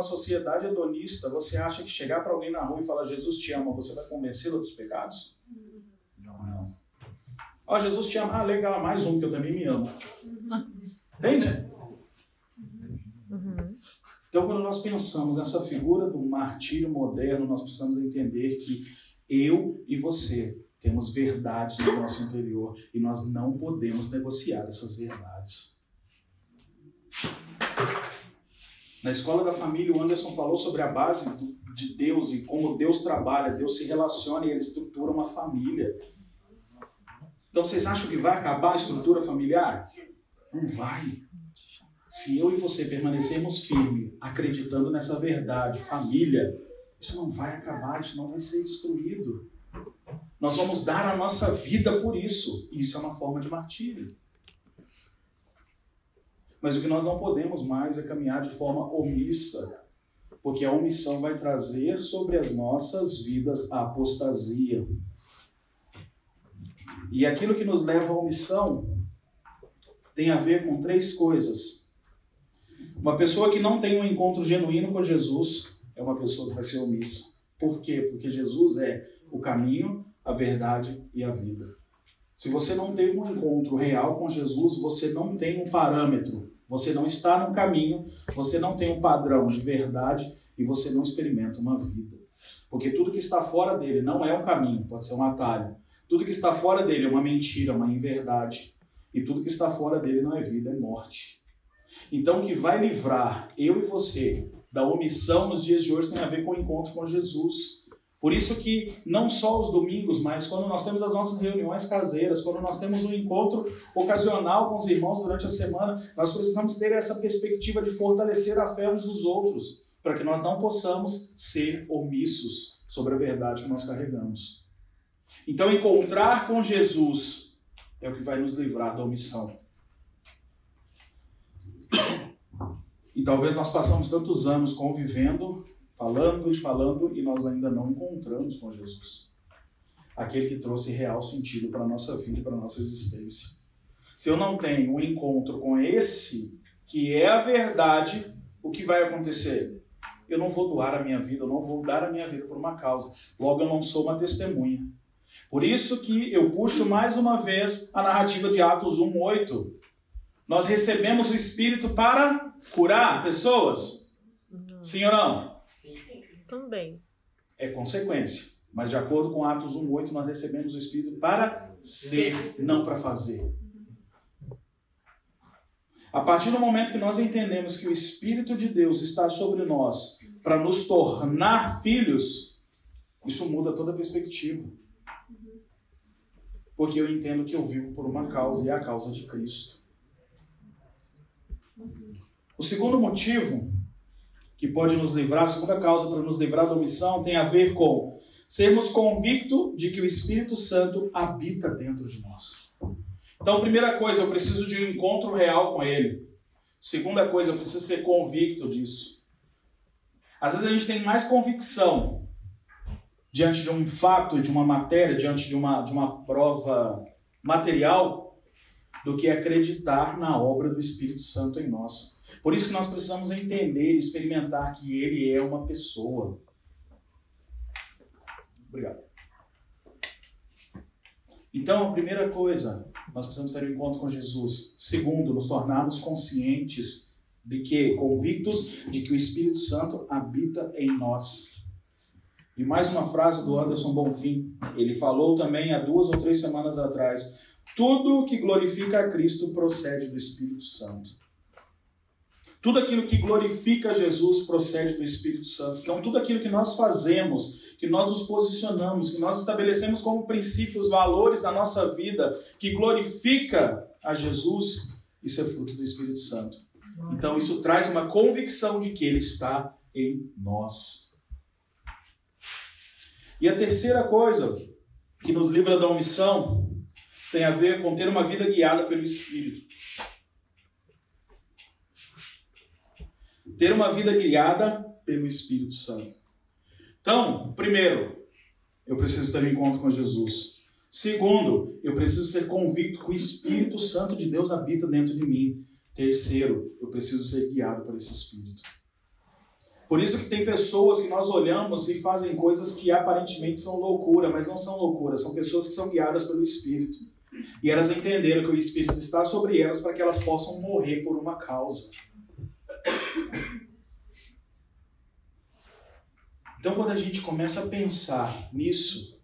uma sociedade hedonista, você acha que chegar para alguém na rua e falar Jesus te ama, você vai convencê-lo dos pecados? Não. Ó, oh, Jesus te ama. Ah, legal, mais um que eu também me amo. Entende? Uhum. Então, quando nós pensamos nessa figura do martírio moderno, nós precisamos entender que eu e você temos verdades no nosso interior e nós não podemos negociar essas verdades. Na escola da família, o Anderson falou sobre a base de Deus e como Deus trabalha, Deus se relaciona e ele estrutura uma família. Então vocês acham que vai acabar a estrutura familiar? Não vai. Se eu e você permanecermos firmes, acreditando nessa verdade, família, isso não vai acabar, isso não vai ser destruído. Nós vamos dar a nossa vida por isso. E isso é uma forma de martírio. Mas o que nós não podemos mais é caminhar de forma omissa, porque a omissão vai trazer sobre as nossas vidas a apostasia. E aquilo que nos leva à omissão tem a ver com três coisas. Uma pessoa que não tem um encontro genuíno com Jesus é uma pessoa que vai ser omissa. Por quê? Porque Jesus é o caminho, a verdade e a vida. Se você não teve um encontro real com Jesus, você não tem um parâmetro, você não está no caminho, você não tem um padrão de verdade e você não experimenta uma vida. Porque tudo que está fora dele não é um caminho, pode ser um atalho. Tudo que está fora dele é uma mentira, uma inverdade. E tudo que está fora dele não é vida, é morte. Então, o que vai livrar eu e você da omissão nos dias de hoje tem a ver com o encontro com Jesus. Por isso que não só os domingos, mas quando nós temos as nossas reuniões caseiras, quando nós temos um encontro ocasional com os irmãos durante a semana, nós precisamos ter essa perspectiva de fortalecer a fé uns dos outros, para que nós não possamos ser omissos sobre a verdade que nós carregamos. Então, encontrar com Jesus é o que vai nos livrar da omissão. E talvez nós passamos tantos anos convivendo falando e falando e nós ainda não encontramos com Jesus. Aquele que trouxe real sentido para a nossa vida e para a nossa existência. Se eu não tenho um encontro com esse, que é a verdade, o que vai acontecer? Eu não vou doar a minha vida, eu não vou dar a minha vida por uma causa. Logo, eu não sou uma testemunha. Por isso que eu puxo mais uma vez a narrativa de Atos 1:8. Nós recebemos o Espírito para curar pessoas? Sim ou não? Também. É consequência. Mas de acordo com Atos 1,8, nós recebemos o Espírito para ser, não para fazer. A partir do momento que nós entendemos que o Espírito de Deus está sobre nós para nos tornar filhos, isso muda toda a perspectiva. Porque eu entendo que eu vivo por uma causa e é a causa de Cristo. O segundo motivo que pode nos livrar, a segunda causa para nos livrar da omissão tem a ver com sermos convictos de que o Espírito Santo habita dentro de nós. Então, primeira coisa, eu preciso de um encontro real com Ele. Segunda coisa, eu preciso ser convicto disso. Às vezes a gente tem mais convicção diante de um fato, de uma matéria, diante de uma, de uma prova material, do que acreditar na obra do Espírito Santo em nós. Por isso que nós precisamos entender e experimentar que ele é uma pessoa. Obrigado. Então, a primeira coisa, nós precisamos ter um encontro com Jesus. Segundo, nos tornarmos conscientes de que, convictos de que o Espírito Santo habita em nós. E mais uma frase do Anderson Bonfim. Ele falou também há duas ou três semanas atrás: tudo que glorifica a Cristo procede do Espírito Santo. Tudo aquilo que glorifica Jesus procede do Espírito Santo. Então, tudo aquilo que nós fazemos, que nós nos posicionamos, que nós estabelecemos como princípios, valores da nossa vida, que glorifica a Jesus, isso é fruto do Espírito Santo. Então, isso traz uma convicção de que Ele está em nós. E a terceira coisa que nos livra da omissão tem a ver com ter uma vida guiada pelo Espírito. Ter uma vida guiada pelo Espírito Santo. Então, primeiro, eu preciso ter um encontro com Jesus. Segundo, eu preciso ser convicto que o Espírito Santo de Deus habita dentro de mim. Terceiro, eu preciso ser guiado por esse Espírito. Por isso que tem pessoas que nós olhamos e fazem coisas que aparentemente são loucura, mas não são loucura, são pessoas que são guiadas pelo Espírito. E elas entenderam que o Espírito está sobre elas para que elas possam morrer por uma causa. Então, quando a gente começa a pensar nisso,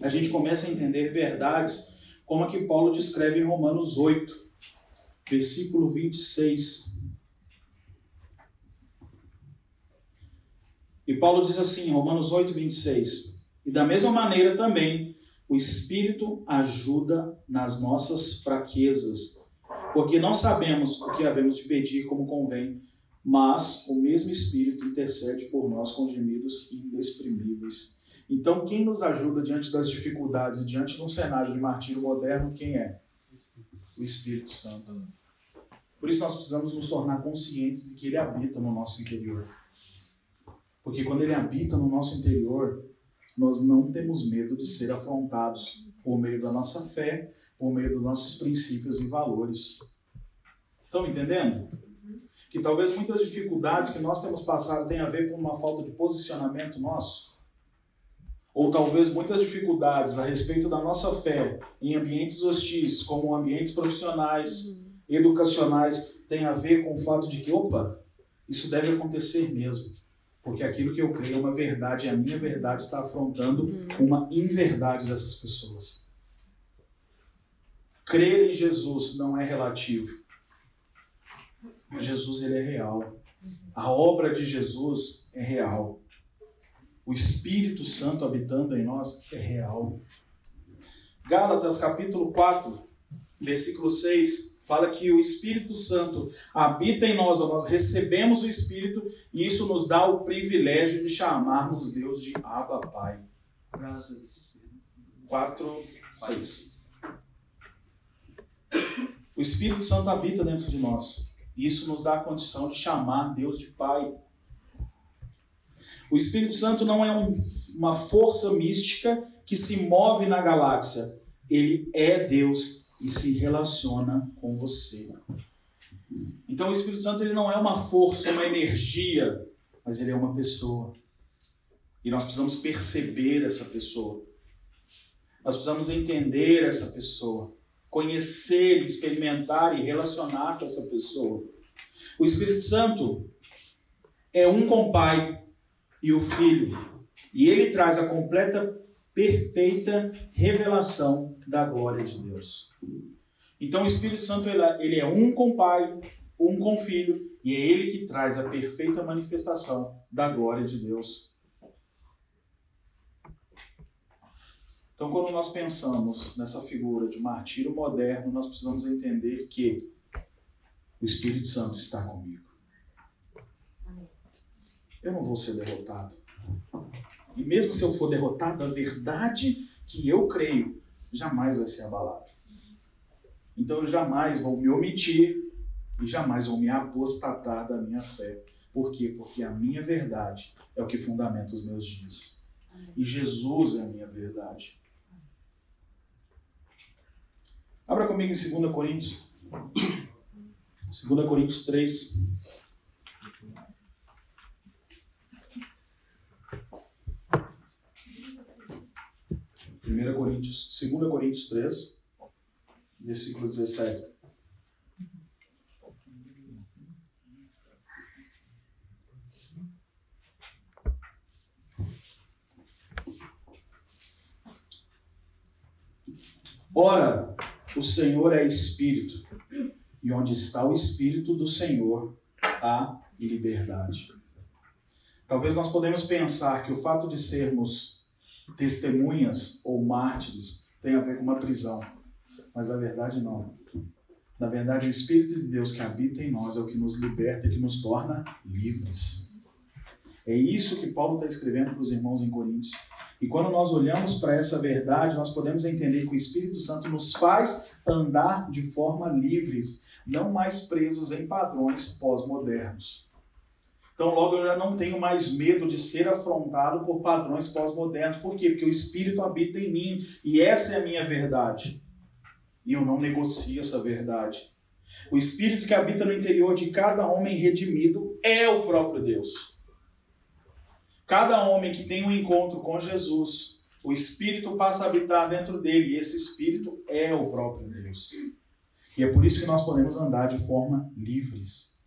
a gente começa a entender verdades como a que Paulo descreve em Romanos 8, versículo 26. E Paulo diz assim, Romanos 8, 26. E da mesma maneira também, o Espírito ajuda nas nossas fraquezas, porque não sabemos o que havemos de pedir como convém, mas o mesmo Espírito intercede por nós com gemidos inexprimíveis. Então, quem nos ajuda diante das dificuldades e diante de um cenário de martírio moderno, quem é? O Espírito Santo. Por isso, nós precisamos nos tornar conscientes de que ele habita no nosso interior. Porque quando ele habita no nosso interior, nós não temos medo de ser afrontados por meio da nossa fé, por meio dos nossos princípios e valores. Estão entendendo? Que talvez muitas dificuldades que nós temos passado tenham a ver com uma falta de posicionamento nosso. Ou talvez muitas dificuldades a respeito da nossa fé em ambientes hostis, como ambientes profissionais, educacionais, tenham a ver com o fato de que, opa, isso deve acontecer mesmo. Porque aquilo que eu creio é uma verdade, e a minha verdade está afrontando uhum. uma inverdade dessas pessoas. Crer em Jesus não é relativo. Jesus ele é real. A obra de Jesus é real. O Espírito Santo habitando em nós é real. Gálatas capítulo 4, versículo 6 fala que o Espírito Santo habita em nós, ou nós recebemos o Espírito, e isso nos dá o privilégio de chamarmos Deus de Abba Pai. Graças 4, 6. O Espírito Santo habita dentro de nós. Isso nos dá a condição de chamar Deus de Pai. O Espírito Santo não é um, uma força mística que se move na galáxia. Ele é Deus e se relaciona com você. Então o Espírito Santo ele não é uma força, uma energia, mas ele é uma pessoa. E nós precisamos perceber essa pessoa. Nós precisamos entender essa pessoa, conhecer, experimentar e relacionar com essa pessoa. O Espírito Santo é um com o Pai e o Filho, e ele traz a completa, perfeita revelação da glória de Deus. Então o Espírito Santo ele é um com o Pai, um com o Filho, e é ele que traz a perfeita manifestação da glória de Deus. Então, quando nós pensamos nessa figura de martírio moderno, nós precisamos entender que o Espírito Santo está comigo. Eu não vou ser derrotado. E mesmo se eu for derrotado, a verdade que eu creio jamais vai ser abalado. Então eu jamais vou me omitir e jamais vou me apostatar da minha fé. Por quê? Porque a minha verdade é o que fundamenta os meus dias. E Jesus é a minha verdade. Abra comigo em 2 Coríntios. 2 Coríntios 3. 1 Coríntios, 2 Coríntios 3, versículo 17. Ora, o Senhor é Espírito, e onde está o Espírito do Senhor, há liberdade. Talvez nós podemos pensar que o fato de sermos testemunhas ou mártires tem a ver com uma prisão. Mas na verdade não. Na verdade, o Espírito de Deus que habita em nós é o que nos liberta e que nos torna livres. É isso que Paulo está escrevendo para os irmãos em Coríntios. E quando nós olhamos para essa verdade, nós podemos entender que o Espírito Santo nos faz andar de forma livres, não mais presos em padrões pós-modernos. Então, logo eu já não tenho mais medo de ser afrontado por padrões pós-modernos. Por quê? Porque o Espírito habita em mim e essa é a minha verdade. E eu não negocio essa verdade. O Espírito que habita no interior de cada homem redimido é o próprio Deus. Cada homem que tem um encontro com Jesus, o Espírito passa a habitar dentro dele, e esse Espírito é o próprio Deus. E é por isso que nós podemos andar de forma livres.